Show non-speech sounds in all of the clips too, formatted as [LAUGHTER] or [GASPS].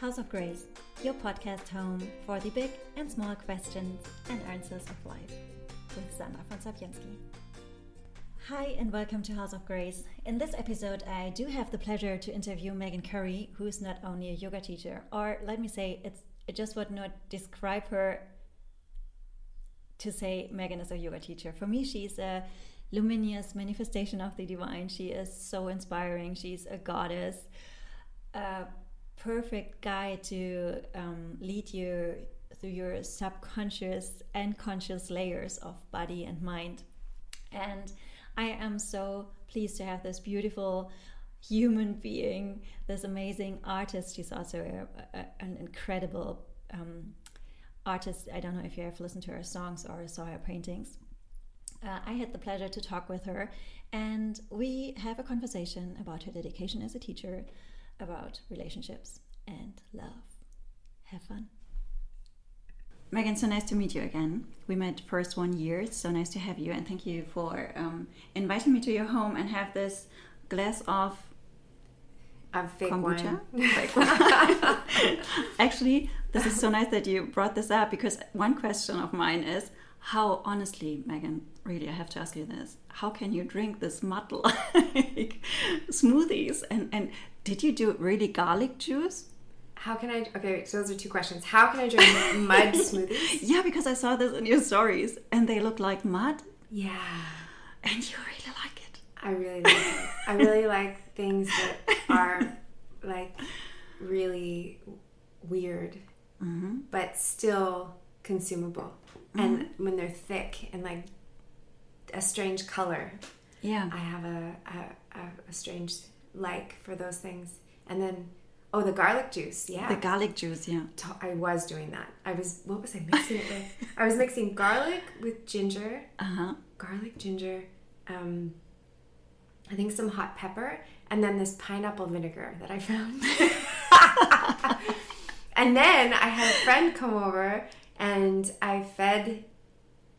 House of Grace, your podcast home for the big and small questions and answers of life with Sandra von Sapiensky. Hi, and welcome to House of Grace. In this episode, I do have the pleasure to interview Meghan Currie, who is not only a yoga teacher, or let me say, it's, it just would not describe her to say Meghan is a yoga teacher. For me, she's a luminous manifestation of the divine. She is so inspiring. She's a goddess, a perfect guide to um, lead you through your subconscious and conscious layers of body and mind. And I am so pleased to have this beautiful human being, this amazing artist. She's also a, a, an incredible um, artist. I don't know if you have listened to her songs or saw her paintings. Uh, I had the pleasure to talk with her, and we have a conversation about her dedication as a teacher, about relationships and love. Have fun. Meghan, so nice to meet you again. We met first one year. so nice to have you, and thank you for um, inviting me to your home and have this glass of of fake kombucha. wine. Fake wine. [LAUGHS] Actually, this is so nice that you brought this up because one question of mine is how honestly, Meghan, really, I have to ask you this: How can you drink this mud [LAUGHS] like smoothies? And and did you do really garlic juice? How can I? Okay, so those are two questions. How can I drink [LAUGHS] mud smoothies? Yeah, because I saw this in your stories, and they look like mud, Yeah, and you really like it. I really like it. I really like things that are like really weird, Mm-hmm. but still consumable. And when they're thick and like a strange color, Yeah. I have a, a, a strange like for those things. And then, oh, the garlic juice. Yeah. The garlic juice, yeah. I was doing that. I was what was I mixing it with? [LAUGHS] I was mixing garlic with ginger, Uh huh. garlic, ginger, um, I think some hot pepper, and then this pineapple vinegar that I found. [LAUGHS] [LAUGHS] and then I had a friend come over, and I fed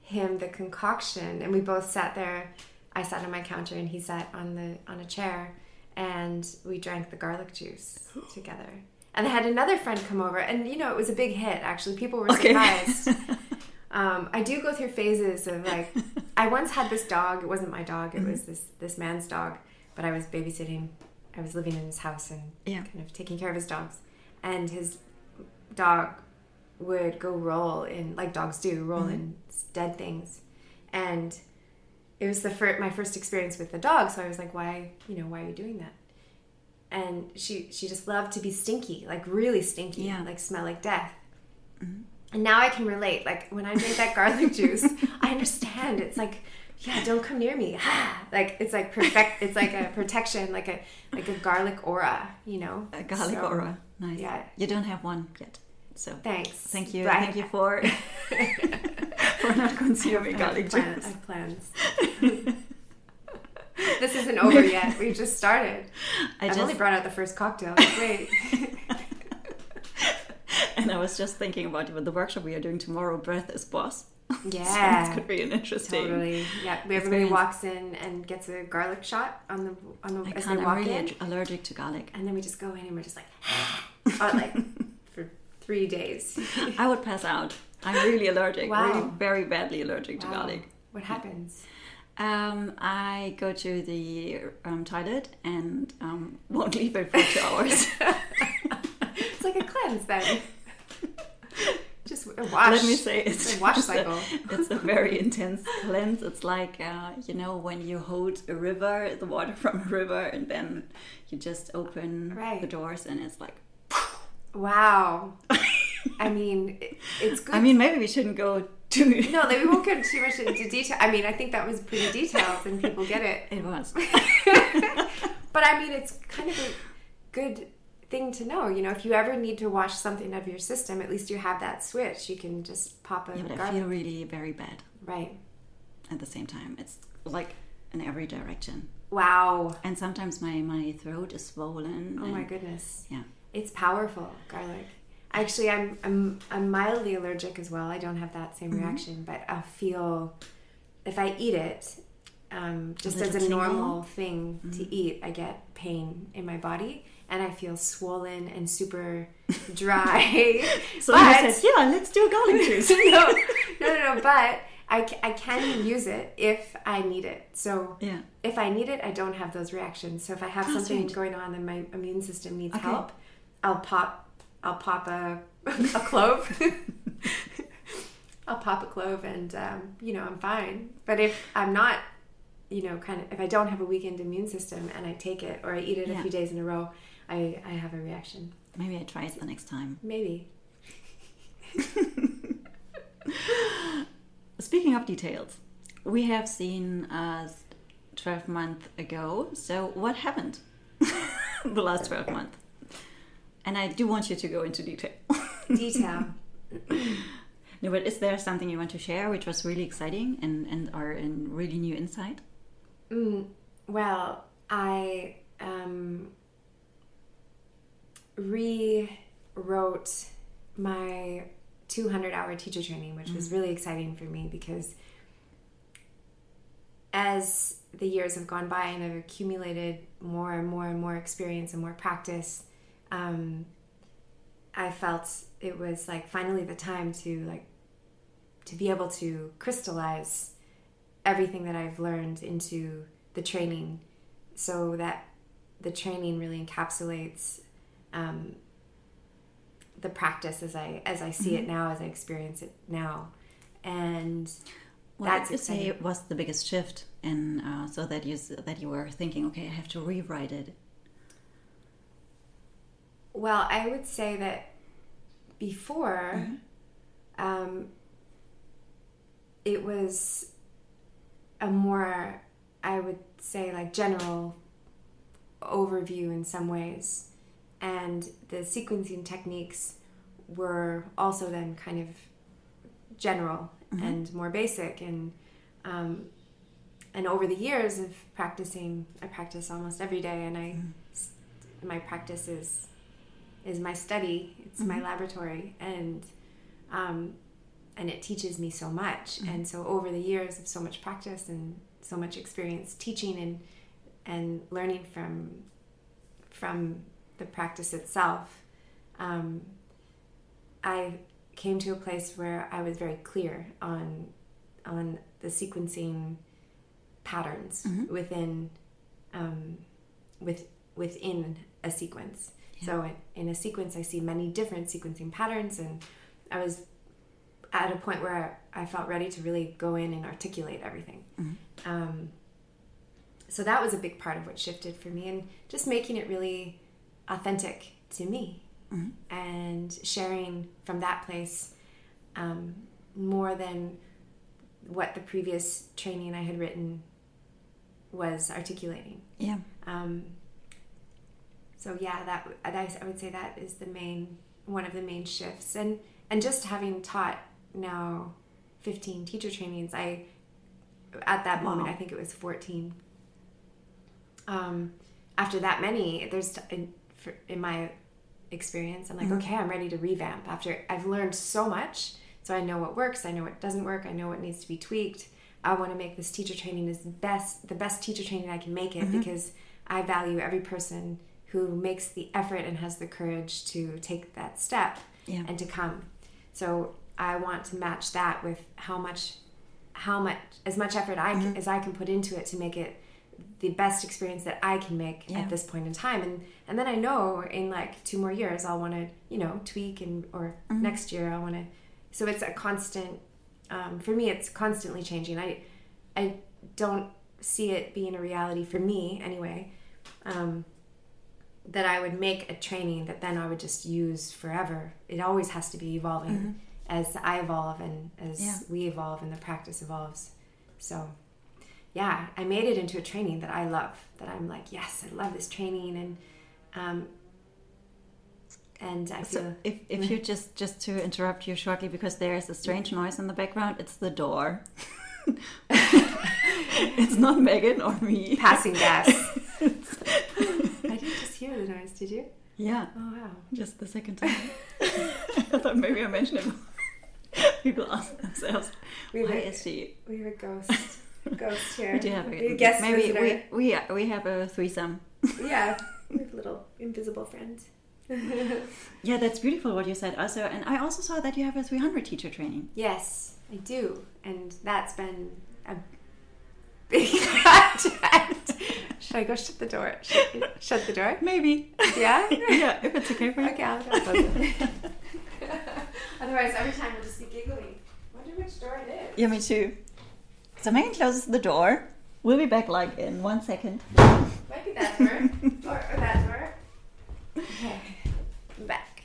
him the concoction, and we both sat there. I sat on my counter, and he sat on the on a chair, and we drank the garlic juice [GASPS] together. And I had another friend come over, and you know it was a big hit. Actually, people were Okay. surprised. [LAUGHS] um, I do go through phases of like. [LAUGHS] I once had this dog. It wasn't my dog. It was Mm-hmm. this this man's dog. But I was babysitting. I was living in his house and Yeah. kind of taking care of his dogs. And his dog would go roll in like dogs do, roll Mm-hmm. in dead things. And it was the first, my first experience with the dog. So I was like, why, you know, why are you doing that? And she she just loved to be stinky, like really stinky, Yeah. like smell like death. Mm-hmm. And now I can relate. Like when I drink that garlic [LAUGHS] juice, I understand. It's like, yeah, don't come near me. like it's like perfect. It's like a [LAUGHS] protection, like a like a garlic aura. You know, A garlic So, aura. Nice. yeah. You don't have one yet. So Thanks. thank you. Thank you for [LAUGHS] for not consuming have garlic plan- I have plans. [LAUGHS] this isn't over yet. We just started. I just only brought out the first cocktail. Wait. [LAUGHS] and I was just thinking about with the workshop we are doing tomorrow. Breath is boss. [LAUGHS] so Yeah. this could be an interesting. Totally. Yeah. Everybody walks in and gets a garlic shot on the on the I as can't. they I'm really in, allergic to garlic. and then we just go in and we're just like, oh, like for three days. I would pass out. I'm really allergic. Wow. Really, very badly allergic to Wow. garlic. What happens? Um, I go to the um, toilet and um, won't leave it for two hours. [LAUGHS] It's like a cleanse then. [LAUGHS] Just a wash. Let me say it's, It's a wash it's cycle. it's a very [LAUGHS] intense cleanse. It's like uh, you know when you hold a river, the water from a river, and then you just open Right. the doors, and it's like. Wow. I mean, it, it's good. I mean, maybe we shouldn't go too. no, we won't get too much into detail. I mean, I think that was pretty detailed, and people get it. It was. [LAUGHS] But I mean, it's kind of a good thing to know. You know, if you ever need to wash something out of your system, at least you have that switch. You can just pop a Yeah, but I feel really very bad Right. at the same time. It's like in every direction. Wow. And sometimes my, my throat is swollen. Oh my goodness. Yeah. It's powerful, garlic. Actually, I'm I'm I'm mildly allergic as well. I don't have that same reaction, but I feel if I eat it, um, just as a tingle? normal thing to eat, I get pain in my body and I feel swollen and super [LAUGHS] dry. So but you said, yeah, let's do a garlic [LAUGHS] juice. no, [LAUGHS] no, no, no. But I, I can use it if I need it. So Yeah. if I need it, I don't have those reactions. So if I have Oh, something sweet. going on and my immune system needs Okay. help, I'll pop, I'll pop a, a clove. I'll pop a clove and um, you know I'm fine. But if I'm not, you know, kind of if I don't have a weakened immune system and I take it or I eat it Yeah. a few days in a row, I I have a reaction. Maybe I try it the next time. Maybe. [LAUGHS] Speaking of details, we have seen us 12 months ago. So what happened [LAUGHS] the last 12 months? And I do want you to go into detail. [LAUGHS] Detail. no, but is there something you want to share which was really exciting and, and are in really new insight? Mm, well, I um, rewrote my 200 hour teacher training, which was really exciting for me because as the years have gone by and I've accumulated more and more and more experience and more practice, um, I felt it was like finally the time to like to be able to crystallize everything that I've learned into the training so that the training really encapsulates um, the practice as I as I see it now as I experience it now. And What That's would you say was the biggest shift, and uh, so that you that you were thinking, okay, I have to rewrite it. Well, I would say that before, um, it was a more, I would say, like general overview in some ways. And the sequencing techniques were also then kind of general and more basic. And, um, and over the years of practicing, I practice almost every day, and I, my practice is is my study. It's my laboratory, and um, and it teaches me so much. And so over the years of so much practice and so much experience teaching and and learning from from the practice itself, um, I came to a place where I was very clear on on the sequencing patterns within um, with within a sequence. So in, in a sequence, I see many different sequencing patterns, and I was at a point where I, I felt ready to really go in and articulate everything. Um, so that was a big part of what shifted for me, and just making it really authentic to me, and sharing from that place um, more than what the previous training I had written was articulating. Yeah. Um, so yeah, that I would say that is the main one of the main shifts, and and just having taught now fifteen teacher trainings, I at that moment I think it was fourteen. Um, after that many, there's in, for, in my experience, I'm like, okay, I'm ready to revamp. After I've learned so much, so I know what works, I know what doesn't work, I know what needs to be tweaked. I want to make this teacher training as best, the best teacher training I can make it because I value every person who makes the effort and has the courage to take that step Yeah. and to come. So I want to match that with how much, how much, as much effort I can, as I can put into it to make it the best experience that I can make Yeah. at this point in time. And and then I know in like two more years I'll want to you know tweak and or next year I want to. So it's a constant. Um, for me, it's constantly changing. I I don't see it being a reality for me anyway. Um, that I would make a training that then I would just use forever. It always has to be evolving as I evolve and as Yeah. we evolve and the practice evolves. So, yeah, I made it into a training that I love. That I'm like, yes, I love this training, and um, and I feel So if, if you just just to interrupt you shortly because there is a strange noise in the background, it's the door. [LAUGHS] [LAUGHS] it's not Meghan or me. passing gas. [LAUGHS] The noise, did you? Yeah, Oh wow. just the second time. [LAUGHS] [LAUGHS] I thought maybe I mentioned it. [LAUGHS] People ask themselves, We why a- is? We have a ghost. ghost here. We do have a, a guest maybe visitor. we we we have a threesome. yeah, we have little invisible friends. Yeah, that's beautiful what you said. Also, and I also saw that you have a 300 teacher training. yes, I do, and that's been a big [LAUGHS] project. Should I go shut the door? Shut, shut the door? Maybe. Yeah. [LAUGHS] yeah, if it's okay for you. Okay, I'll go close it. [LAUGHS] Otherwise, every time we'll just be giggling. Wonder which door it is. Yeah, me too. So Meghan closes the door. We'll be back like in one second. Might be that door or, or that door. Okay, I'm back.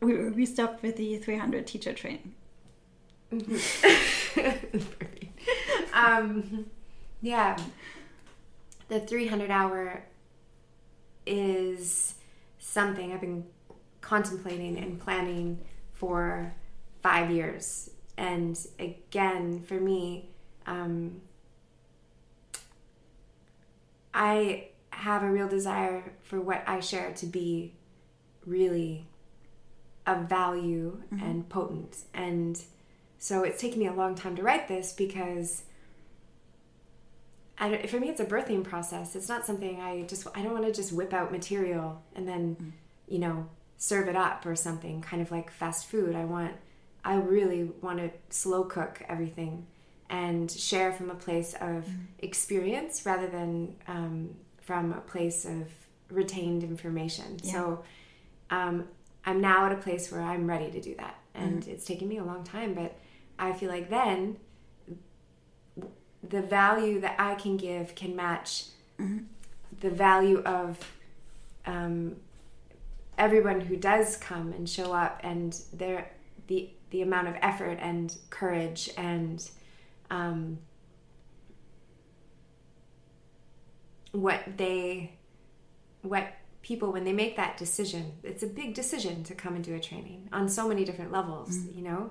We, we stopped with the 300 teacher training. [LAUGHS] Perfect. um, yeah, the 300 hour is something I've been contemplating and planning for five years. And again, for me, um, I have a real desire for what I share to be really of value and potent. And so it's taken me a long time to write this because I don't, for me it's a birthing process. It's not something I just I don't want to just whip out material and then you know serve it up or something kind of like fast food. I want I really want to slow cook everything and share from a place of experience rather than um, from a place of retained information. So um, I'm now at a place where I'm ready to do that. And it's taken me a long time, but I feel like then the value that I can give can match the value of um, everyone who does come and show up and their the the amount of effort and courage and um, what they what people when they make that decision it's a big decision to come and do a training on so many different levels you know?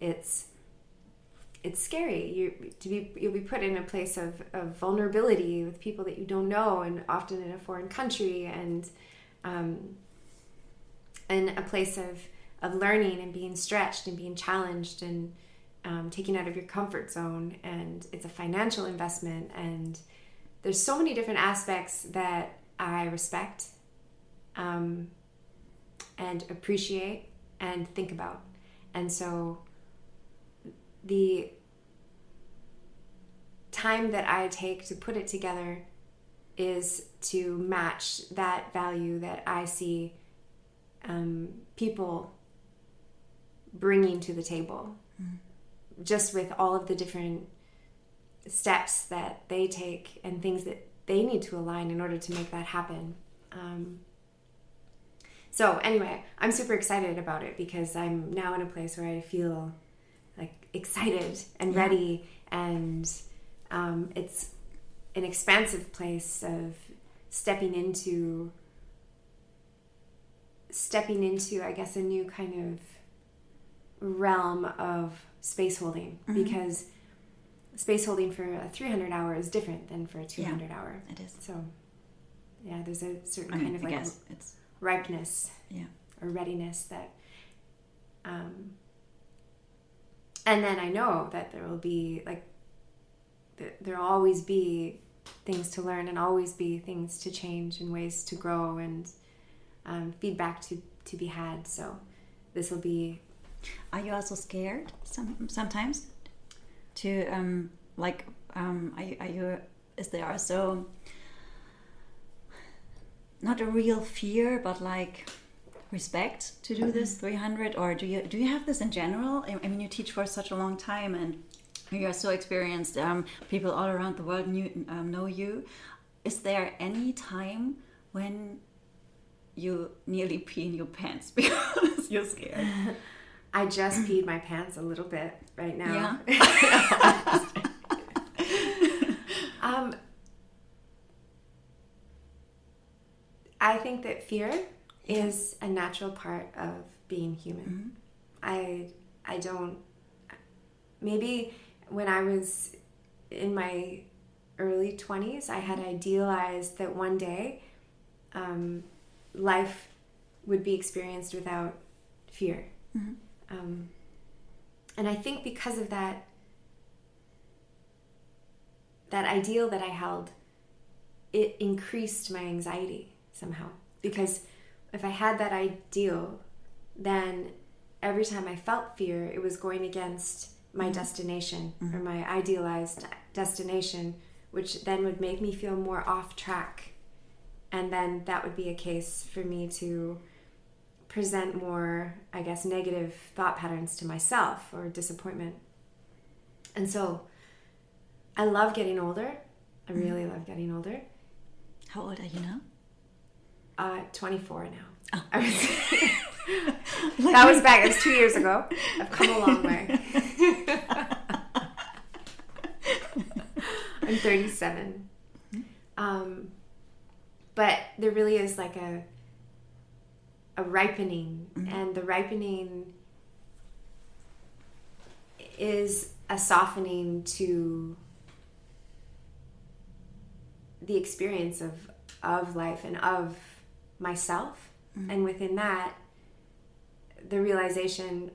It's it's scary. You to be you'll be put in a place of, of vulnerability with people that you don't know and often in a foreign country and um, in a place of of learning and being stretched and being challenged and um, taken out of your comfort zone. And it's a financial investment and there's so many different aspects that I respect um, and appreciate and think about. And so the time that I take to put it together is to match that value that I see um, people bringing to the table. Just with all of the different steps that they take and things that they need to align in order to make that happen. Um, so anyway, I'm super excited about it because I'm now in a place where I feel like excited and Yeah. ready, and um, it's an expansive place of stepping into stepping into, I guess, a new kind of realm of space holding because space holding for a 300 hour is different than for a 200 hour. It is. So, yeah, there's a certain I kind mean, of I like guess it's ripeness yeah. or readiness that, um, and then I know that there will be like, th- there'll always be things to learn and always be things to change and ways to grow and um, feedback to to be had. So, this will be Are you also scared some sometimes to um like um are you, are you is there also not a real fear but like respect to do this 300 or do you do you have this in general? I mean you teach for such a long time and you are so experienced um, people all around the world knew, um, know you. Is there any time when you nearly [LAUGHS] pee in your pants [LAUGHS] because you're scared? [LAUGHS] I just peed my pants a little bit right now. um, I think that fear is a natural part of being human. I I don't maybe when I was in my early 20s, I had idealized that one day um, life would be experienced without fear. Um, and I think because of that, that ideal that I held, it increased my anxiety somehow. Because if I had that ideal, then every time I felt fear, it was going against my mm-hmm. destination or mm-hmm. my idealized destination, which then would make me feel more off track. And then that would be a case for me to present more, I guess, negative thought patterns to myself or disappointment. And so I love getting older. I mm-hmm. really love getting older. How old are you now? Uh, 24 now. Oh. I was, [LAUGHS] that was back, it was two years ago. I've come a long way. [LAUGHS] I'm 37. Um, but there really is like a a ripening, and the ripening is a softening to the experience of of life and of myself, and within that, the realization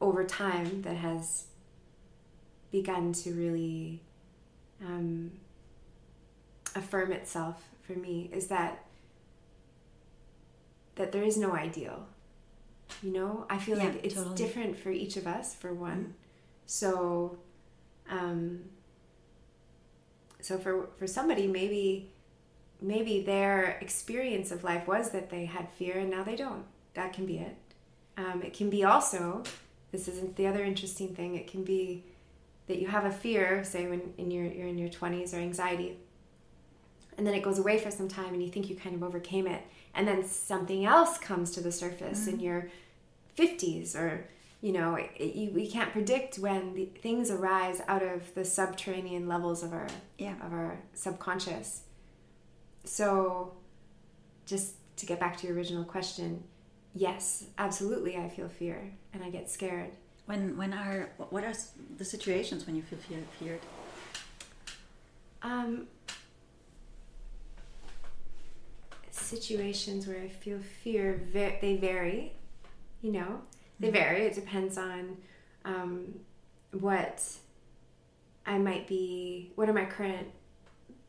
over time that has begun to really um, affirm itself for me is that that there is no ideal. You know? I feel Yeah, like it's totally. different for each of us for one. So um so for for somebody maybe maybe their experience of life was that they had fear and now they don't. That can be it. Um, it can be also this isn't the other interesting thing it can be that you have a fear say when in your you're in your 20s or anxiety and then it goes away for some time and you think you kind of overcame it and then something else comes to the surface in your 50s or you know it, it- you, we can't predict when the, things arise out of the subterranean levels of our Yeah. of our subconscious so just to get back to your original question yes absolutely i feel fear and i get scared When when are what are the situations when you feel fear, feared? Um, situations where I feel fear they vary. You know, they vary. It depends on um, what I might be. What are my current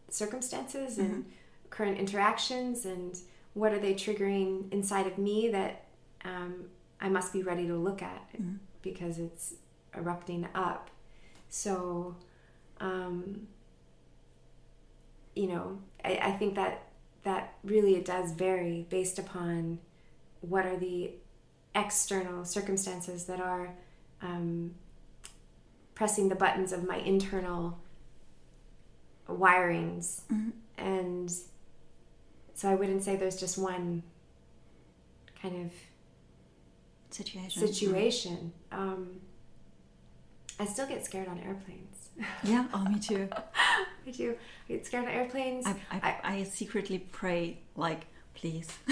circumstances and current interactions, and what are they triggering inside of me that um, I must be ready to look at because it's erupting up. So. Um, you know, I, I think that that really it does vary based upon what are the external circumstances that are um, pressing the buttons of my internal wirings, and so I wouldn't say there's just one kind of Situation. situation. Um, I still get scared on airplanes. Yeah. Oh, me too. [LAUGHS] I do. I get scared on airplanes. I, I, I secretly pray, like, please, [LAUGHS] [LAUGHS]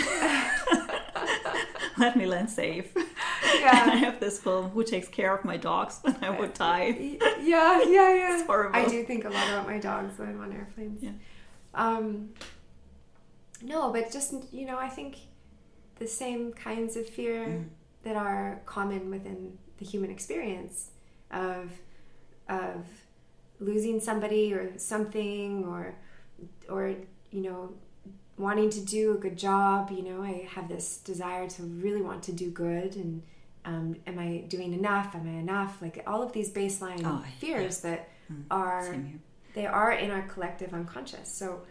let me land safe. Yeah. I have this film. Who takes care of my dogs when I would die? yeah, yeah, yeah. It's horrible. I do think a lot about my dogs when I'm on airplanes. Yeah. Um, no, but just you know, I think the same kinds of fear Mm. that are common within the human experience of of losing somebody or something or or you know wanting to do a good job you know i have this desire to really want to do good and um, am i doing enough? Am i enough? Like all of these baseline Oh, fears that Mm, are they are in our collective unconscious. So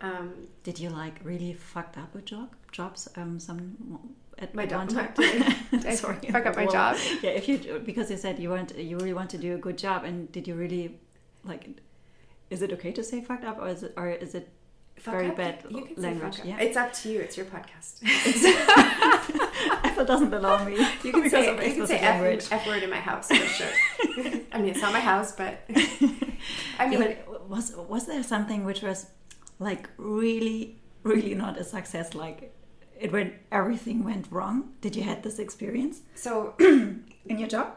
um, Did you like really fucked up a job jobs? Um, some at My one time. [LAUGHS] I [LAUGHS] Sorry, fuck up my Well, job? Yeah, if you because you said you want you really want to do a good job, and did you really like? Is it okay to say fucked up, or is it or is it fuck very up, bad you can say language? fuck up. Yeah, it's up to you it's your podcast [LAUGHS] Apple doesn't allow me. you can say you can say F. F word in my house for sure i mean it's not my house but i Yeah, mean but was was there something which was like really really not a success? Like it went everything went wrong. Did you had this experience so [CLEARS THROAT] in your job?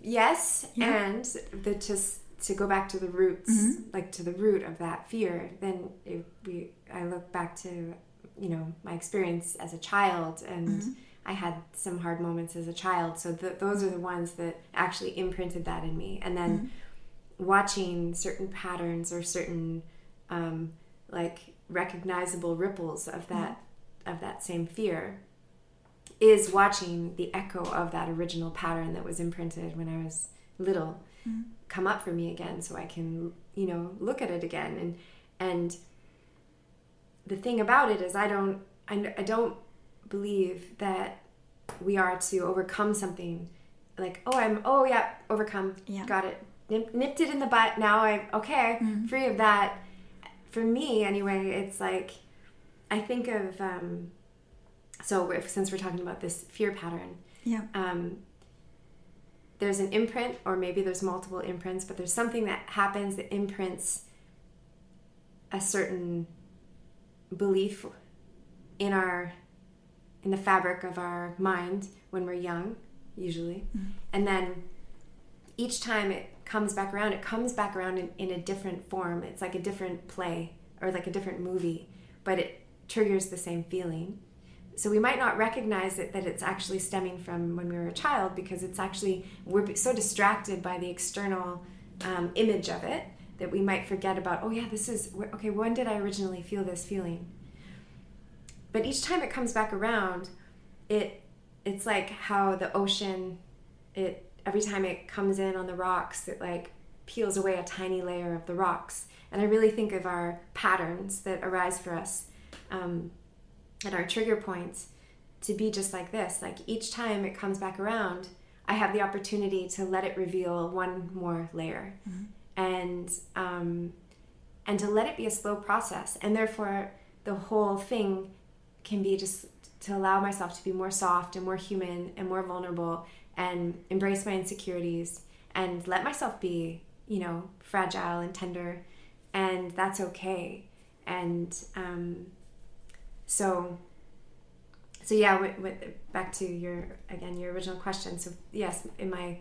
yes Yeah. and the just to go back to the roots Mm-hmm. like to the root of that fear then it, we i look back to you know my experience as a child and Mm-hmm. I had some hard moments as a child. So th- those are the ones that actually imprinted that in me. And then mm-hmm. watching certain patterns or certain um, like recognizable ripples of that mm-hmm. of that same fear is watching the echo of that original pattern that was imprinted when I was little mm-hmm. come up for me again so I can you know look at it again and and the thing about it is I don't I, I don't believe that we are to overcome something like oh I'm oh yeah overcome yeah. got it Nip, nipped it in the butt now I okay mm-hmm. free of that for me anyway it's like I think of um, so if, since we're talking about this fear pattern yeah um, there's an imprint or maybe there's multiple imprints but there's something that happens that imprints a certain belief in our in the fabric of our mind when we're young usually mm-hmm. and then each time it comes back around it comes back around in, in a different form. It's like a different play or like a different movie but it triggers the same feeling. So we might not recognize it that it's actually stemming from when we were a child because it's actually we're so distracted by the external um, image of it that we might forget about oh yeah this is okay when did i originally feel this feeling? But each time it comes back around it it's like how the ocean it every time it comes in on the rocks it like peels away a tiny layer of the rocks. And i really think of our patterns that arise for us um, and our trigger points to be just like this. Like each time it comes back around i have the opportunity to let it reveal one more layer. Mm-hmm. and um, and to let it be a slow process. And therefore the whole thing can be just to allow myself to be more soft and more human and more vulnerable and embrace my insecurities and let myself be you know fragile and tender and that's okay. And um, so so yeah with, with, back to your again your original question. So yes in my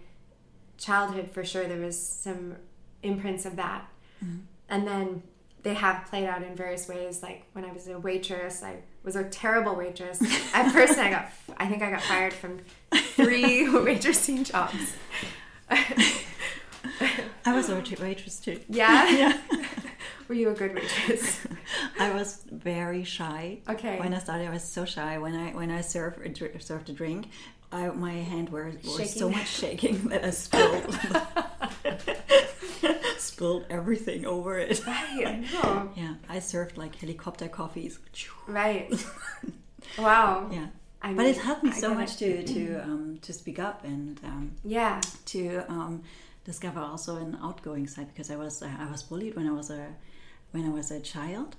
childhood for sure there was some imprints of that. Mm-hmm. and then they have played out in various ways like when i was a waitress i was a terrible waitress [LAUGHS] at first i got i think i got fired from three [LAUGHS] waitressing jobs [LAUGHS] i was a waitress too yeah yeah were you a good waitress? I was very shy. Okay. When I started, I was so shy. When I when I served served a drink, I, my hand were, were so much shaking that I spilled spilled everything over it. Right. I know. [LAUGHS] Yeah. I served like helicopter coffees. Right. [LAUGHS] Wow. Yeah. I mean, but it helped me so much to [CLEARS THROAT] to um, to speak up and um, yeah to um, discover also an outgoing side because I was uh, I was bullied when I was a when I was a child,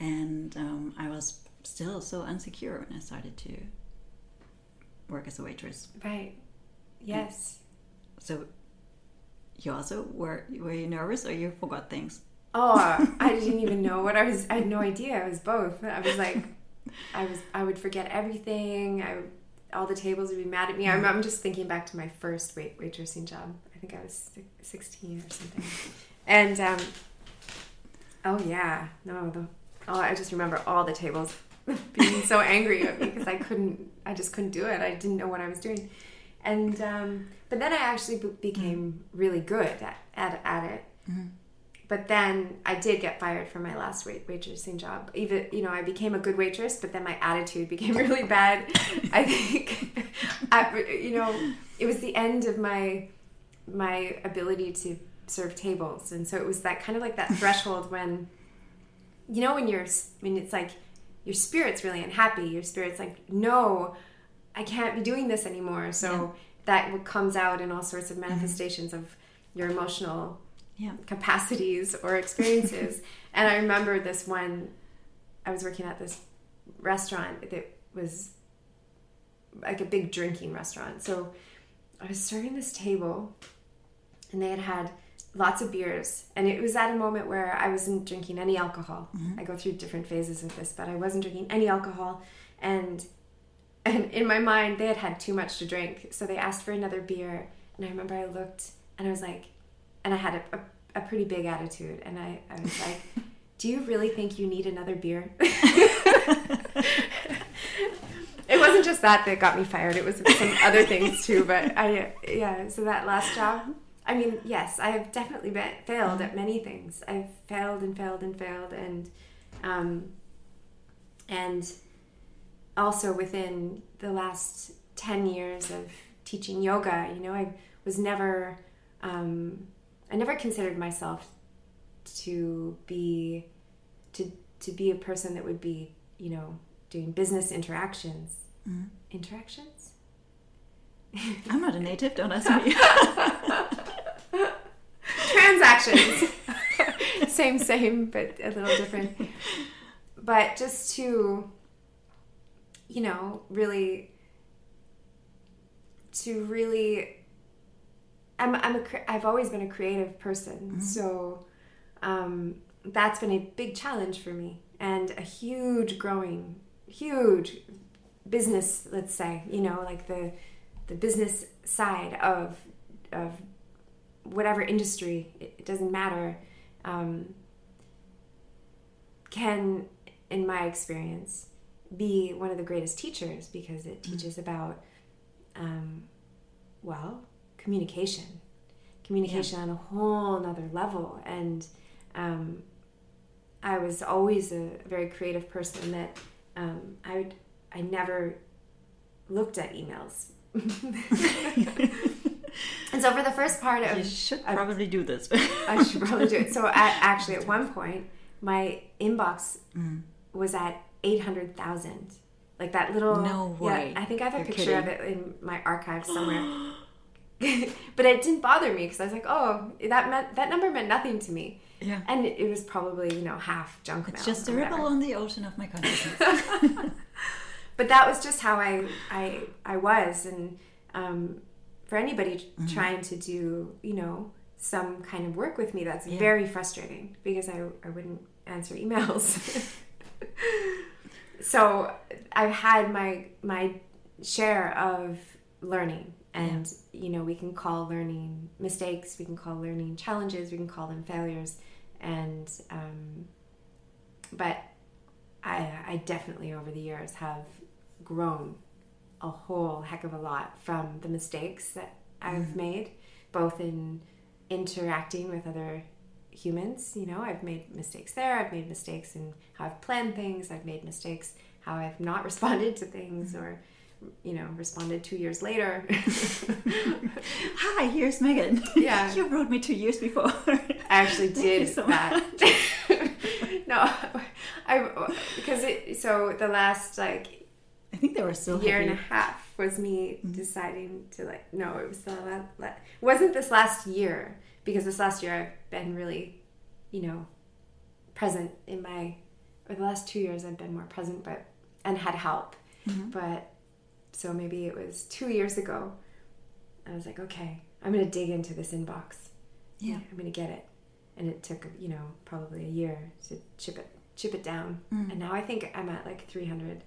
and um, I was still so insecure when I started to work as a waitress. Right. Yes. And so you also were were you nervous or you forgot things? Oh, I [LAUGHS] didn't even know what I was. I had no idea. I was both. I was like, I was. I would forget everything. I all the tables would be mad at me. I'm, I'm just thinking back to my first wait waitressing job. I think I was 16 or something, and um, Oh yeah, no. The, oh, I just remember all the tables [LAUGHS] being so angry at me because I couldn't. I just couldn't do it. I didn't know what I was doing, and um, but then I actually became really good at at, at it. Mm-hmm. But then I did get fired from my last wait waitressing job. Even you know I became a good waitress, but then my attitude became [LAUGHS] really bad. I think, [LAUGHS] I, you know, it was the end of my my ability to serve tables and so it was that kind of like that [LAUGHS] threshold when you know when you're I mean it's like your spirit's really unhappy your spirit's like no i can't be doing this anymore so yeah. that comes out in all sorts of mm-hmm. manifestations mm-hmm. of your emotional yeah. capacities or experiences [LAUGHS] and i remember this one i was working at this restaurant that was like a big drinking restaurant so i was serving this table and they had had lots of beers. And it was at a moment where I wasn't drinking any alcohol. Mm-hmm. I go through different phases of this, but I wasn't drinking any alcohol. And and in my mind, they had had too much to drink. So they asked for another beer. And I remember I looked and I was like, and I had a, a, a pretty big attitude. And I, I was like, [LAUGHS] do you really think you need another beer? [LAUGHS] [LAUGHS] it wasn't just that that got me fired. It was some other things too. But I, yeah. So that last job, I mean, yes, I have definitely been, failed at many things. I've failed and failed and failed, and um, and also within the last ten years of teaching yoga, you know, I was never, um, I never considered myself to be to to be a person that would be, you know, doing business interactions. Mm. Interactions? [LAUGHS] I'm not a native, don't ask me. [LAUGHS] Transactions. [LAUGHS] same, same, but a little different. But just to, you know, really, to really, I'm, I'm a, I've always been a creative person. Mm-hmm. So um, that's been a big challenge for me and a huge growing huge business let's say you know like the the business side of of whatever industry it, doesn't matter um, can in my experience be one of the greatest teachers because it mm. teaches mm-hmm. about um, well communication communication yeah. on a whole nother level and um, i was always a very creative person that um, I would I never looked at emails. [LAUGHS] and so for the first part of you should probably do this. I should probably do it. So at, actually, at [LAUGHS] one point, my inbox mm. was at eight hundred thousand. Like that little. No way. Yeah, I think I have a You're picture kidding. of it in my archive [GASPS] somewhere. [LAUGHS] but it didn't bother me because I was like, oh, that meant that number meant nothing to me. Yeah. And it was probably, you know, half junk It's just a ripple on the ocean of my consciousness. [LAUGHS] but that was just how I I I was and um, for anybody mm-hmm. trying to do, you know, some kind of work with me that's yeah. very frustrating because I I wouldn't answer emails. [LAUGHS] so I've had my my share of learning and yeah. you know we can call learning mistakes we can call learning challenges we can call them failures and um, but I, I definitely over the years have grown a whole heck of a lot from the mistakes that I've mm-hmm. made, both in interacting with other humans. You know, I've made mistakes there. I've made mistakes in how I've planned things. I've made mistakes how I've not [LAUGHS] responded to things mm-hmm. or you know, responded two years later. [LAUGHS] Hi, here's Meghan. Yeah. [LAUGHS] you wrote me two years before. I actually did so that. no, I because it so the last like I think they were still year and a half was me mm-hmm. deciding to like no it was the last, wasn't this last year because this last year I've been really you know present in my or the last two years I've been more present but and had help mm-hmm. but so maybe it was two years ago. I was like, okay, I'm going to dig into this inbox. Yeah. I'm going to get it. And it took, you know, probably a year to chip it chip it down. Mm. And now I think I'm at like 300.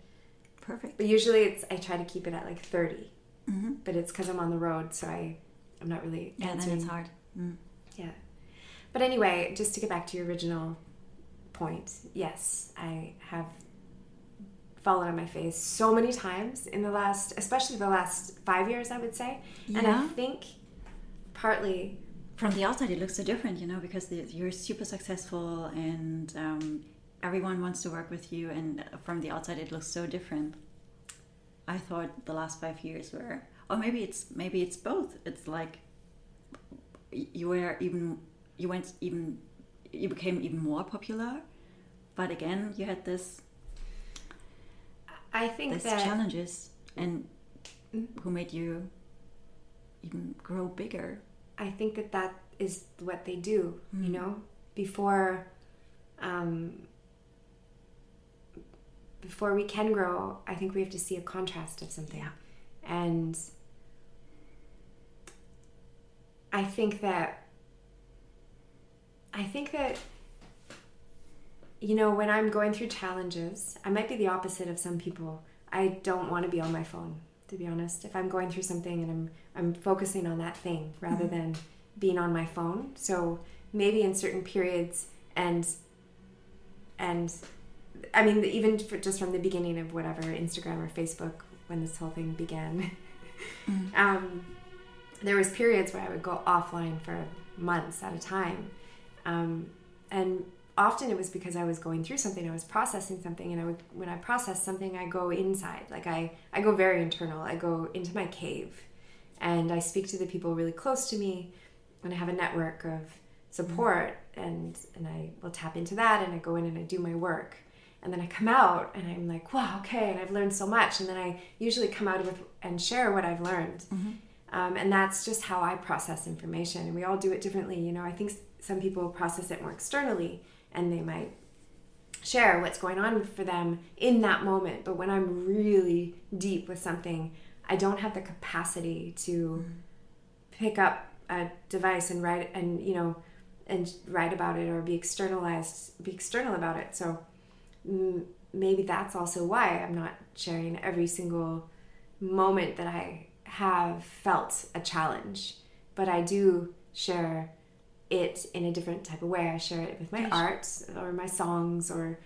Perfect. But usually it's I try to keep it at like 30. Mm-hmm. But it's because I'm on the road, so I I'm not really yeah. Answering. Then it's hard. Mm. Yeah. But anyway, just to get back to your original point, yes, I have fallen on my face so many times in the last, especially the last five years, I would say. Yeah. And I think partly from the outside it looks so different, you know, because you're super successful and um, everyone wants to work with you, and from the outside it looks so different. I thought the last five years were, or maybe it's maybe it's both. It's like you were even you went even you became even more popular, but again you had this I think there's that challenges and who made you even grow bigger. I think that that is what they do. Mm. You hmm. know, before um, before we can grow, I think we have to see a contrast of something. Yeah. And I think that I think that you know, when I'm going through challenges, I might be the opposite of some people. I don't want to be on my phone, to be honest. If I'm going through something and I'm I'm focusing on that thing rather mm-hmm. than being on my phone. So maybe in certain periods and and I mean even for, just from the beginning of whatever Instagram or Facebook when this whole thing began. Mm. [LAUGHS] um, there was periods where I would go offline for months at a time, um, and often it was because I was going through something, I was processing something, and I would when I process something, I go inside, like I I go very internal. I go into my cave, and I speak to the people really close to me, and I have a network of support, and and I will tap into that, and I go in and I do my work, and then I come out and I'm like, wow, okay, and I've learned so much, and then I usually come out with and share what I've learned. Mm-hmm. Um, and that's just how I process information. And we all do it differently. You know, I think some people process it more externally and they might share what's going on for them in that moment. But when I'm really deep with something, I don't have the capacity to mm. pick up a device and write and you know and write about it or be externalized be external about it so maybe that's also why i'm not sharing every single moment that i have felt a challenge but i do share it in a different type of way. I share it with my art or my songs or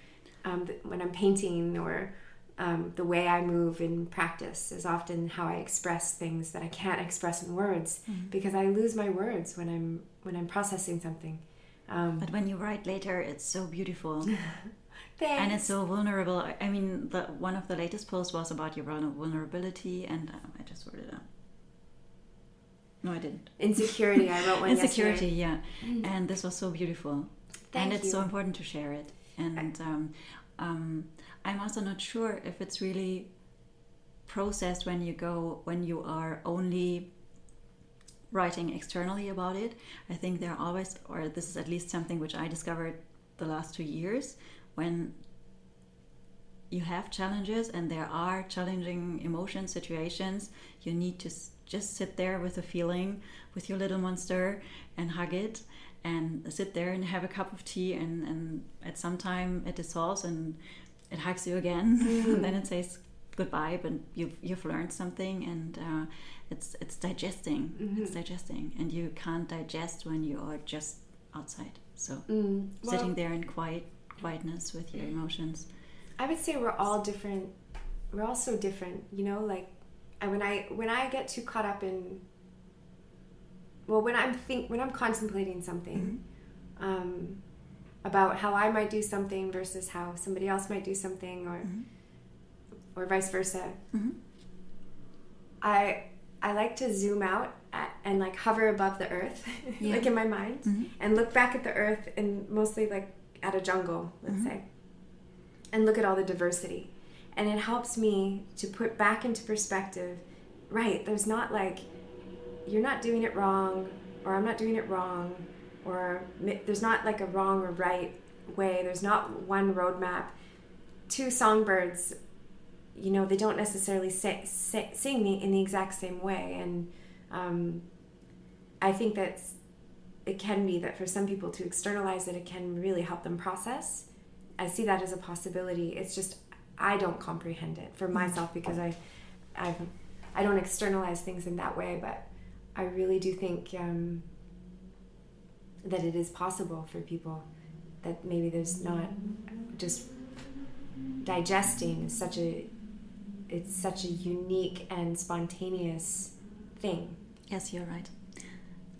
um, when I'm painting or um, the way I move in practice is often how I express things that I can't express in words mm-hmm. because I lose my words when I'm when I'm processing something. Um, but when you write later, it's so beautiful. [LAUGHS] and it's so vulnerable. I mean, the one of the latest posts was about your vulnerability, and um, I just wrote it down. No, I didn't. Insecurity. I wrote [LAUGHS] one. Insecurity. Yesterday. Yeah, mm. and this was so beautiful, Thank and it's you. so important to share it. And um, um, I'm also not sure if it's really processed when you go when you are only writing externally about it. I think there are always, or this is at least something which I discovered the last two years, when you have challenges and there are challenging emotion situations, you need to just sit there with a feeling with your little monster and hug it and sit there and have a cup of tea and, and at some time it dissolves and it hugs you again mm-hmm. [LAUGHS] and then it says goodbye but you've, you've learned something and uh, it's it's digesting mm-hmm. it's digesting and you can't digest when you are just outside so mm. well, sitting there in quiet with your emotions i would say we're all different we're all so different you know like and when I when I get too caught up in well when I'm think when I'm contemplating something mm-hmm. um, about how I might do something versus how somebody else might do something or mm-hmm. or vice versa mm-hmm. I I like to zoom out at, and like hover above the earth [LAUGHS] yeah. like in my mind mm-hmm. and look back at the earth and mostly like at a jungle let's mm-hmm. say and look at all the diversity. And it helps me to put back into perspective right there's not like you're not doing it wrong or i'm not doing it wrong or there's not like a wrong or right way there's not one roadmap. Two songbirds you know they don't necessarily say, say, sing in the exact same way. And um, i think that it can be that for some people to externalize it it can really help them process i see that as a possibility it's just I don't comprehend it for myself because I, I've, I don't externalize things in that way. But I really do think um, that it is possible for people that maybe there's not just digesting is such a it's such a unique and spontaneous thing. Yes, you're right.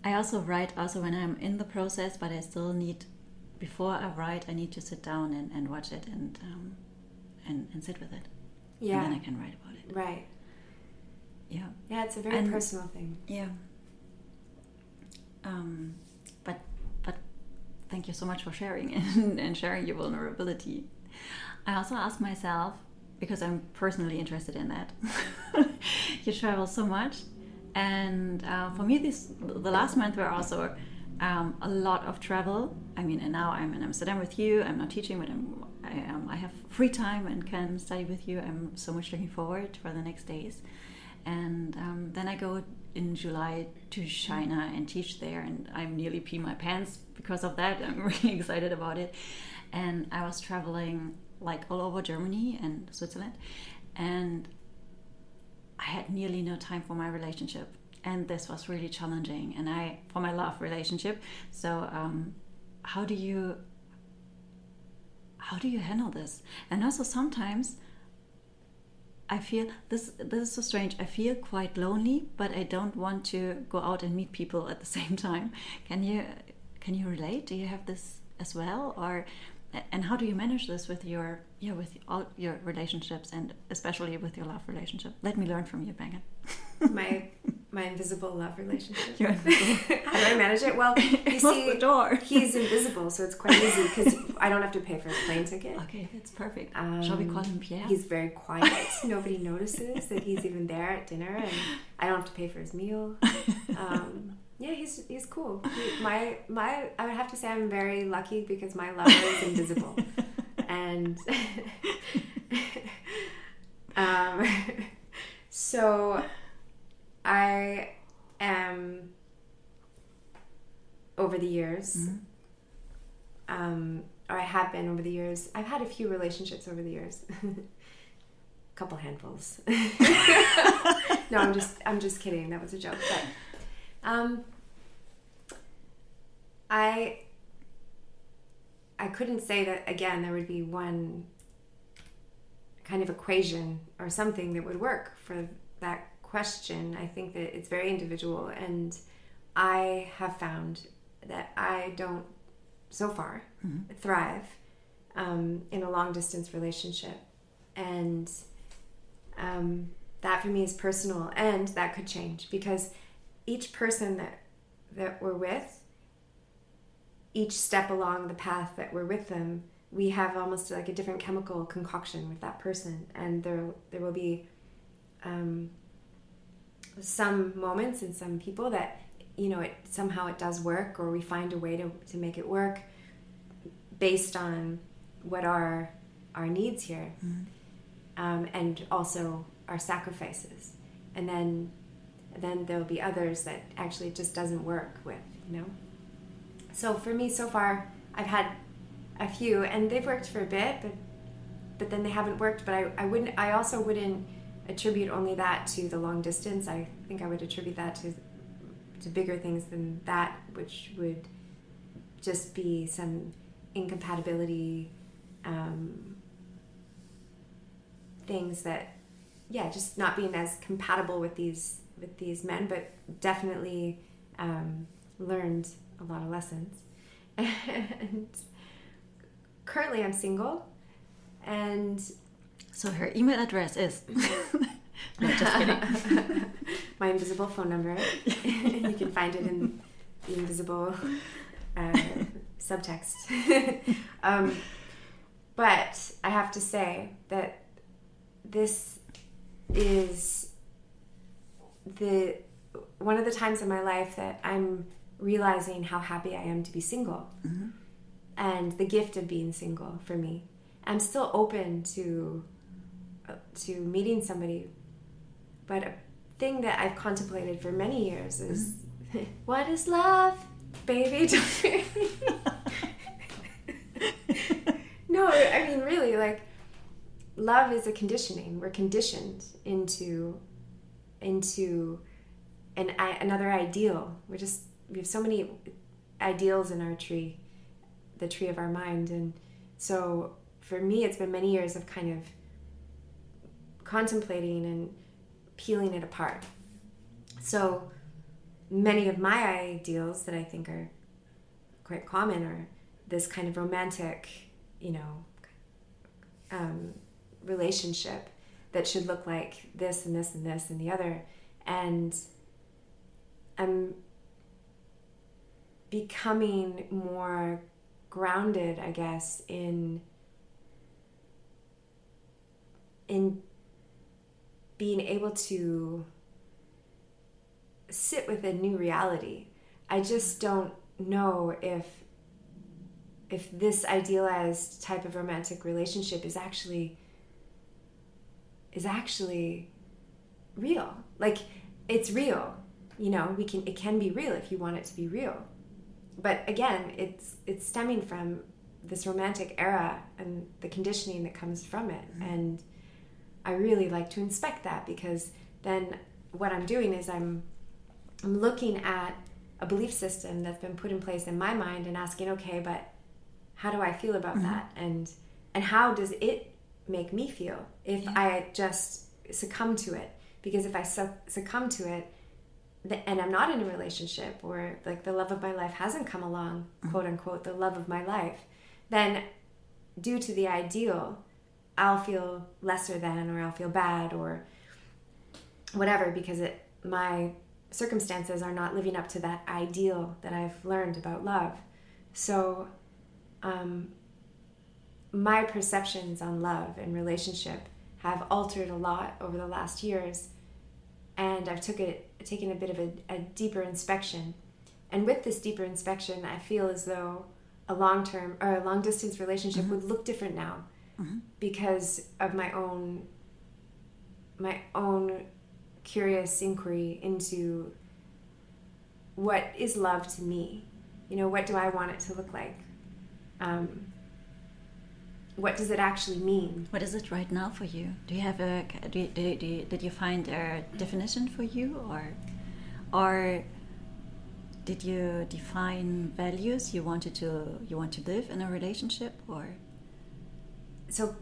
I also write also when I'm in the process, but I still need before I write, I need to sit down and, and watch it and um, and, and sit with it. Yeah. And then I can write about it. Right. Yeah. Yeah, it's a very and, personal thing. Yeah. Um, but but thank you so much for sharing [LAUGHS] and, and sharing your vulnerability. I also ask myself because I'm personally interested in that. [LAUGHS] you travel so much, and uh, for me, this the last month were also um, a lot of travel. I mean, and now I'm in Amsterdam with you. I'm not teaching, but I'm I, um, I have free time and can study with you. I'm so much looking forward for the next days. And um, then I go in July to China and teach there, and I'm nearly pee my pants because of that. I'm [LAUGHS] really excited about it. And I was traveling like all over Germany and Switzerland, and I had nearly no time for my relationship. And this was really challenging, and I for my love relationship. So, um, how do you how do you handle this? And also sometimes I feel this this is so strange. I feel quite lonely, but I don't want to go out and meet people at the [LAUGHS] same time. Can you can you relate? Do you have this as well, or and how do you manage this with your yeah with all your relationships and especially with your love relationship? Let me learn from you, Bengen. my my invisible love relationship. Invisible. [LAUGHS] How do I manage it? Well, [LAUGHS] you see, the door. he's invisible, so it's quite easy because I don't have to pay for a plane ticket. Okay, that's perfect. Um, Shall we call him Pierre? He's very quiet. [LAUGHS] Nobody notices that he's even there at dinner, and I don't have to pay for his meal. Um, yeah, he's he's cool. He, my my I would have to say I'm very lucky because my lover is invisible, and [LAUGHS] um, [LAUGHS] so I am over the years, mm-hmm. um, or I have been over the years. I've had a few relationships over the years. a [LAUGHS] couple handfuls. no, I'm just I'm just kidding. That was a joke. But um, I I couldn't say that again. There would be one kind of equation or something that would work for that question. I think that it's very individual, and I have found that I don't so far mm-hmm. thrive um, in a long distance relationship, and um, that for me is personal, and that could change because each person that that we're with, each step along the path that we're with them, we have almost like a different chemical concoction with that person, and there there will be um, some moments and some people that you know it somehow it does work, or we find a way to to make it work based on what are our needs here, mm-hmm. um, and also our sacrifices, and then then there'll be others that actually it just doesn't work with, you know? So for me, so far, I've had a few, and they've worked for a bit, but but then they haven't worked. But I, I wouldn't. I also wouldn't attribute only that to the long distance. I think I would attribute that to to bigger things than that, which would just be some incompatibility um, things that, yeah, just not being as compatible with these with these men, but definitely um, learned a lot of lessons. [LAUGHS] and currently, I'm single, and so her email address is. [LAUGHS] no, just kidding. [LAUGHS] My invisible phone number. you can find it in the invisible uh, subtext. um, but I have to say that this is the one of the times in my life that I'm realizing how happy I am to be single mm-hmm. and the gift of being single for me. I'm still open to uh, to meeting somebody, but a thing that I've contemplated for many years is mm-hmm. [LAUGHS] what is love, baby? [LAUGHS] no, I mean really like love is a conditioning. We're conditioned into into an another ideal. We're just we have so many ideals in our tree, the tree of our mind, and so for me, it's been many years of kind of contemplating and peeling it apart. So many of my ideals that I think are quite common are this kind of romantic, you know, um, relationship that should look like this and this and this and the other. And I'm becoming more grounded, I guess, in in being able to sit with a new reality. I just don't know if if this idealized type of romantic relationship is actually is actually real. Like it's real. You know, we can it can be real if you want it to be real. But again, it's it's stemming from this romantic era and the conditioning that comes from it. Mm-hmm. And I really like to inspect that because then what I'm doing is I'm I'm looking at a belief system that's been put in place in my mind and asking, okay, but how do I feel about mm-hmm. that? And and how does it make me feel if yeah. I just succumb to it because if I succumb to it, and I'm not in a relationship or like the love of my life hasn't come along, mm-hmm. quote unquote, the love of my life, then due to the ideal, I'll feel lesser than or I'll feel bad or whatever because it my circumstances are not living up to that ideal that I've learned about love. So um, my perceptions on love and relationship have altered a lot over the last years and I've took it taken a bit of a, a deeper inspection. And with this deeper inspection, I feel as though a long term or a long distance relationship mm-hmm. would look different now mm-hmm. because of my own my own curious inquiry into what is love to me. You know, what do I want it to look like? Um, what does it actually mean? What is it right now for you? Do you have a do, do, do, did you find a definition for you or or did you define values you wanted to you want to live in a relationship or so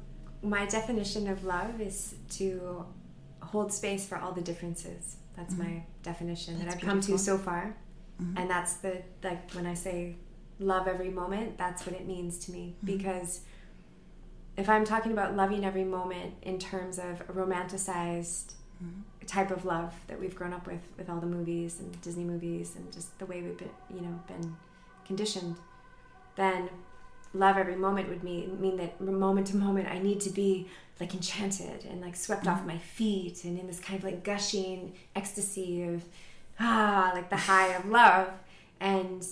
my definition of love is to hold space for all the differences that's mm-hmm. my definition that's that I've beautiful. come to so far mm-hmm. and that's the like when I say love every moment that's what it means to me mm-hmm. because if I'm talking about loving every moment in terms of a romanticized mm-hmm. type of love that we've grown up with, with all the movies and Disney movies and just the way we've been, you know, been conditioned, then love every moment would mean mean that moment to moment I need to be like enchanted and like swept mm-hmm. off my feet and in this kind of like gushing ecstasy of ah like the high of love and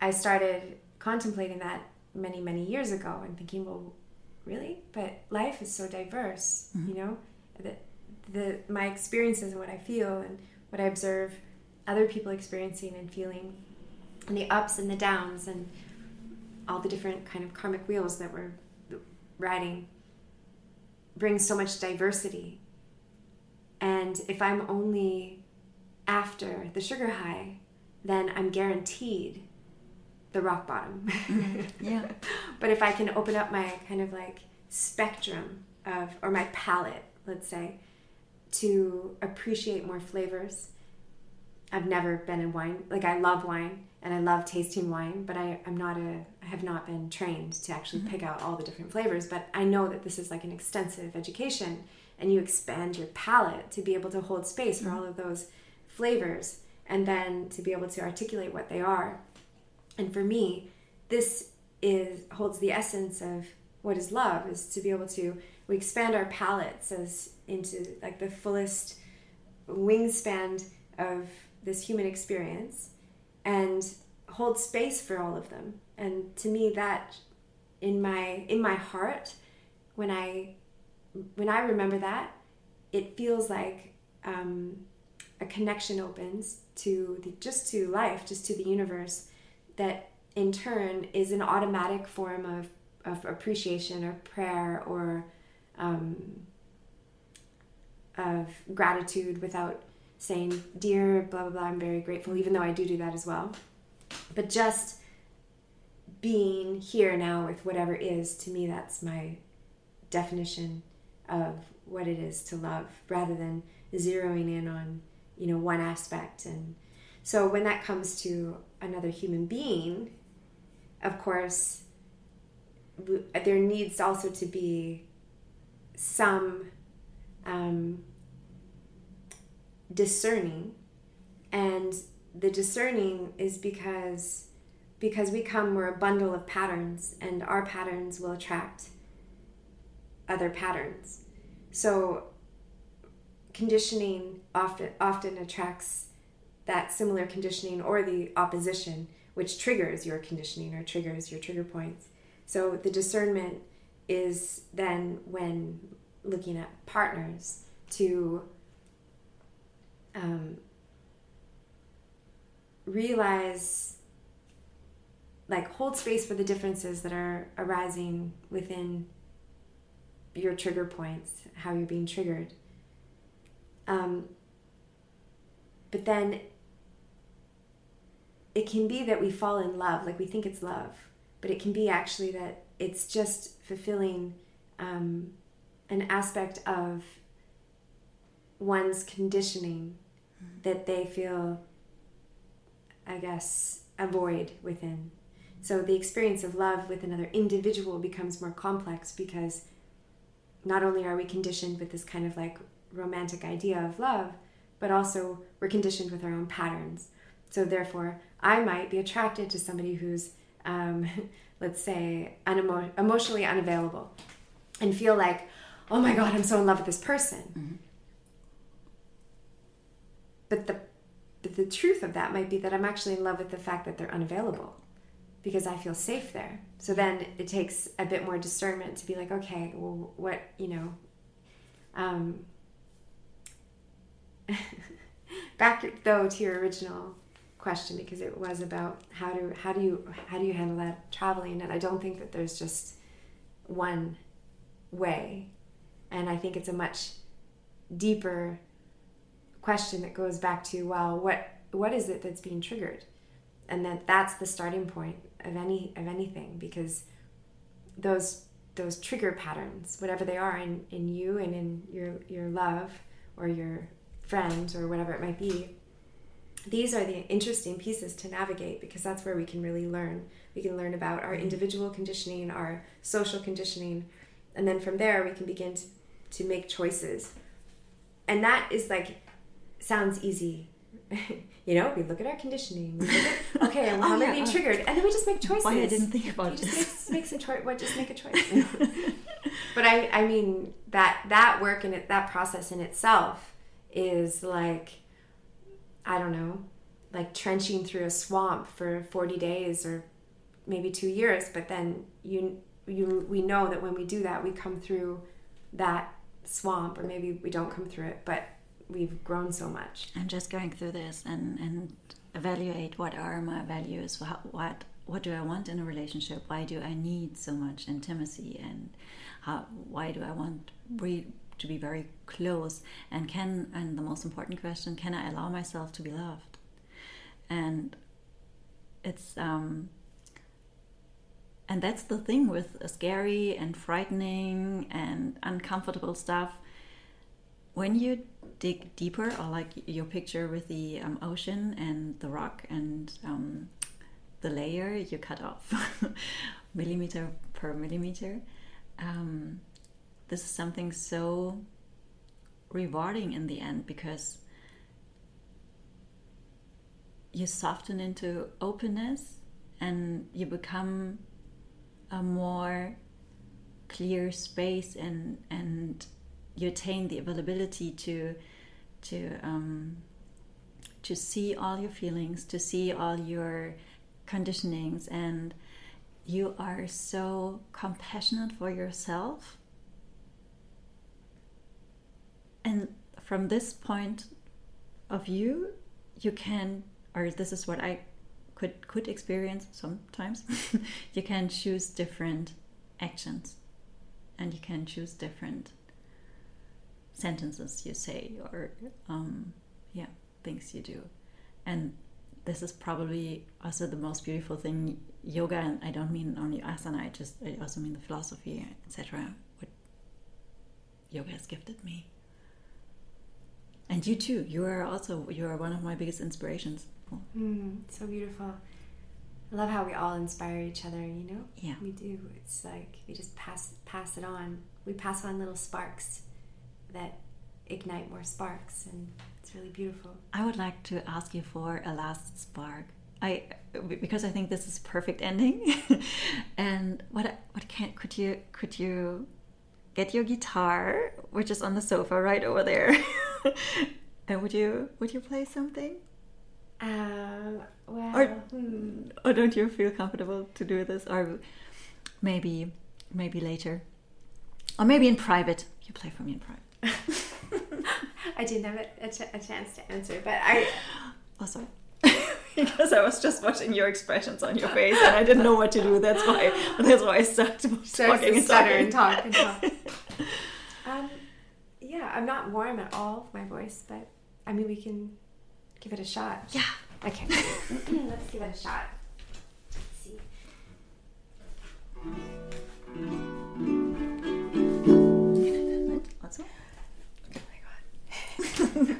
I started contemplating that many many years ago and thinking well really? But life is so diverse mm-hmm. you know? That the my experiences and what i feel and what i observe other people experiencing and feeling and the ups and the downs and all the different kind of karmic wheels that we're riding brings so much diversity. And if i'm only after the sugar high then i'm guaranteed the rock bottom. [LAUGHS] mm, yeah. But if I can open up my kind of like spectrum of, or my palette, let's say, to appreciate more flavors. I've never been in wine. Like I love wine and I love tasting wine, but I, I'm not a, I have not been trained to actually mm-hmm. pick out all the different flavors. But I know that this is like an extensive education and you expand your palate to be able to hold space for mm-hmm. all of those flavors and then to be able to articulate what they are and for me, this is holds the essence of what is love is to be able to we expand our palettes as into like the fullest wingspan of this human experience and hold space for all of them. And to me that in my in my heart when i when i remember that it feels like um, a connection opens to the just to life just to the universe that in turn is an automatic form of, of appreciation or prayer or um, of gratitude without saying, Dear blah blah blah, I'm very grateful, even though I do do that as well. But just being here now with whatever is, to me, that's my definition of what it is to love rather than zeroing in on, you know, one aspect. And so when that comes to another human being, of course, there needs also to be some um, discerning, and the discerning is because because we come we're a bundle of patterns, and our patterns will attract other patterns. So conditioning often often attracts that similar conditioning or the opposition, which triggers your conditioning or triggers your trigger points. So the discernment is then when looking at partners to um, realize like hold space for the differences that are arising within your trigger points how you're being triggered um, but then it can be that we fall in love, like we think it's love, but it can be actually that it's just fulfilling um, an aspect of one's conditioning mm-hmm. that they feel, I guess, a void within. So the experience of love with another individual becomes more complex because not only are we conditioned with this kind of like romantic idea of love, but also we're conditioned with our own patterns. So therefore, I might be attracted to somebody who's, um, [LAUGHS] let's say, unemo- emotionally unavailable, and feel like, oh my god, I'm so in love with this person. Mm-hmm. But the but the truth of that might be that I'm actually in love with the fact that they're unavailable because I feel safe there. So then it takes a bit more discernment to be like, okay, well, what, you know, um, [LAUGHS] back though to your original question because it was about how do how do you how do you handle that traveling? And I don't think that there's just one way. And I think it's a much deeper question that goes back to well what what is it that's being triggered? And that that's the starting point of any of anything because those those trigger patterns whatever they are in in you and in your your love or your friend or whatever it might be these are the interesting pieces to navigate because that's where we can really learn we can learn about our mm-hmm. individual conditioning our social conditioning and then from there we can begin to, to make choices and that is like sounds easy [LAUGHS] you know, we look at our conditioning. At, [LAUGHS] okay, and oh, how oh, am I being oh. triggered? And then we just make choices. Why I didn't think about this. Just make, make some choice. What? Just make a choice. [LAUGHS] but I, I mean that that work and that process in itself is like, I don't know, like trenching through a swamp for forty days or maybe two years. But then you you we know that when we do that, we come through that swamp, or maybe we don't come through it, but we've grown so much. I'm just going through this and and evaluate what are my values, what what what do I want in a relationship? Why do I need so much intimacy and how, why do I want re- to be very close? And can and the most important question, can I allow myself to be loved? And it's um, and that's the thing with scary and frightening and uncomfortable stuff when you dig deeper, or like your picture with the um, ocean and the rock and um, the layer you cut off [LAUGHS] millimeter per millimeter, um, this is something so rewarding in the end because you soften into openness and you become a more clear space and and you attain the availability to to um, to see all your feelings, to see all your conditionings, and you are so compassionate for yourself. And from this point of view, you can, or this is what I could could experience sometimes. [LAUGHS] you can choose different actions, and you can choose different sentences you say or um, yeah things you do and this is probably also the most beautiful thing yoga and i don't mean only asana i just i also mean the philosophy etc what yoga has gifted me and you too you are also you are one of my biggest inspirations mm, so beautiful I love how we all inspire each other, you know? Yeah. We do. It's like we just pass pass it on. We pass on little sparks that ignite more sparks and it's really beautiful i would like to ask you for a last spark i because i think this is perfect ending [LAUGHS] and what what can could you could you get your guitar which is on the sofa right over there [LAUGHS] [LAUGHS] and would you would you play something um well or, hmm. or don't you feel comfortable to do this or maybe maybe later or maybe in private you play for me in private [LAUGHS] I didn't have a, a, ch- a, chance to answer, but I. [GASPS] Also, [LAUGHS] because I was just watching your expressions on your face and I didn't know what to do. That's why. That's why I started talking and stutter and talk and talk. um, I'm not warm at all, my voice, but I mean, we can give it a shot. Yeah. Okay. [COUGHS] Let's give it a shot. Let's see. Oh my god.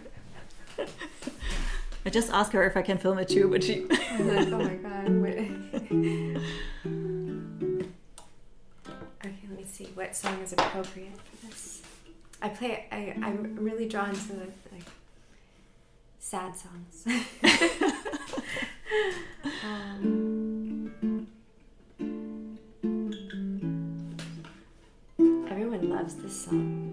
[LAUGHS] I just asked her if I can film it too, but she. [LAUGHS] oh my god. [LAUGHS] okay, let me see what song is appropriate. I play. I I'm really drawn to like sad songs. [LAUGHS] um, everyone loves this song.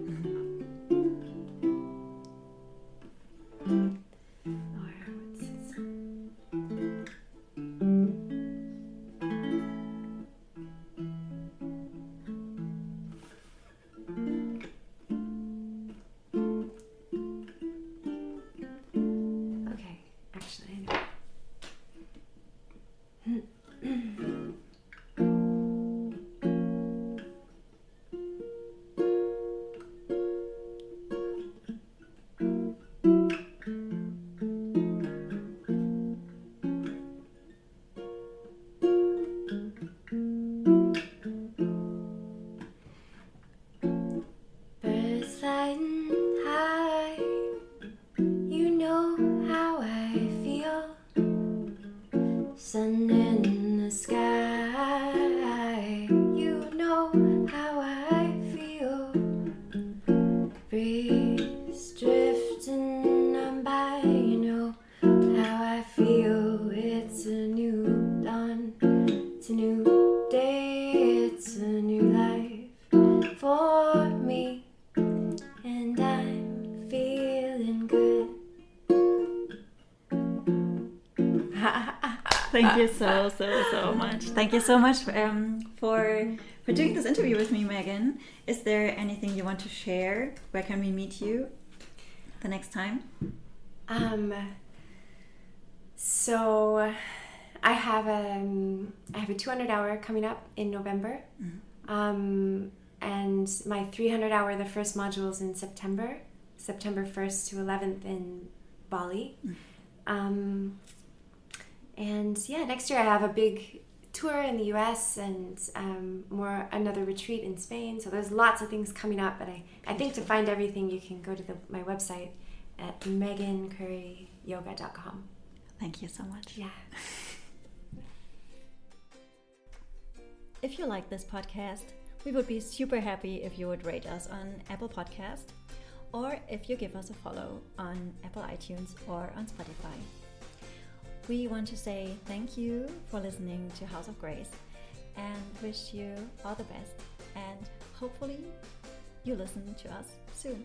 So so so much. Thank you so much um, for for doing this interview with me, Meghan. Is there anything you want to share? Where can we meet you the next time? Um. So, I have a um, have a 200 hour coming up in November. Mm-hmm. Um, and my 300 hour, the first module is in September, September 1st to 11th in Bali. Mm-hmm. Um, and yeah, next year I have a big tour in the US and um, more another retreat in Spain. So there's lots of things coming up. But I, I think to find everything, you can go to the, my website at meghancurrieyoga.com. Thank you so much. Yeah. [LAUGHS] if you like this podcast, we would be super happy if you would rate us on Apple Podcast or if you give us a follow on Apple iTunes or on Spotify. We want to say thank you for listening to House of Grace and wish you all the best. And hopefully, you listen to us soon.